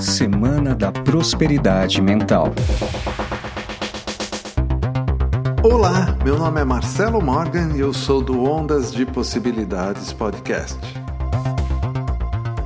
Semana da Prosperidade Mental. Olá, meu nome é Marcelo Morgan e eu sou do Ondas de Possibilidades Podcast.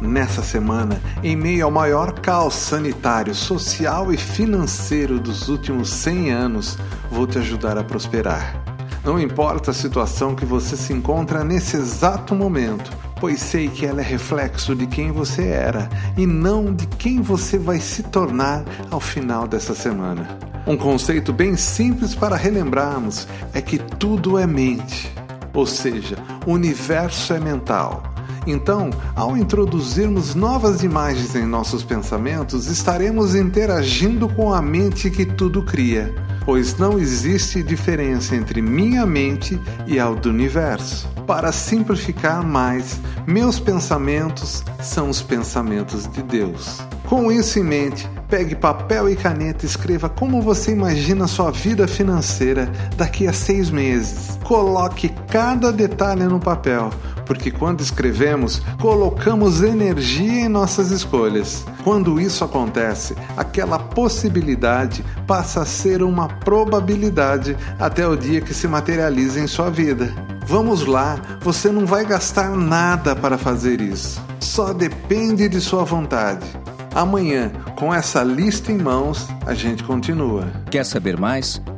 Nessa semana, em meio ao maior caos sanitário, social e financeiro dos últimos 100 anos, vou te ajudar a prosperar. Não importa a situação que você se encontra nesse exato momento, pois sei que ela é reflexo de quem você era e não de quem você vai se tornar ao final dessa semana. Um conceito bem simples para relembrarmos é que tudo é mente, ou seja, o universo é mental. Então, ao introduzirmos novas imagens em nossos pensamentos, estaremos interagindo com a mente que tudo cria, pois não existe diferença entre minha mente e a do universo. Para simplificar mais, meus pensamentos são os pensamentos de Deus. Com isso em mente, pegue papel e caneta e escreva como você imagina sua vida financeira daqui a seis meses. Coloque cada detalhe no papel, porque quando escrevemos, colocamos energia em nossas escolhas. Quando isso acontece, aquela possibilidade passa a ser uma probabilidade até o dia que se materializa em sua vida. Vamos lá, você não vai gastar nada para fazer isso. Só depende de sua vontade. Amanhã, com essa lista em mãos, a gente continua. Quer saber mais?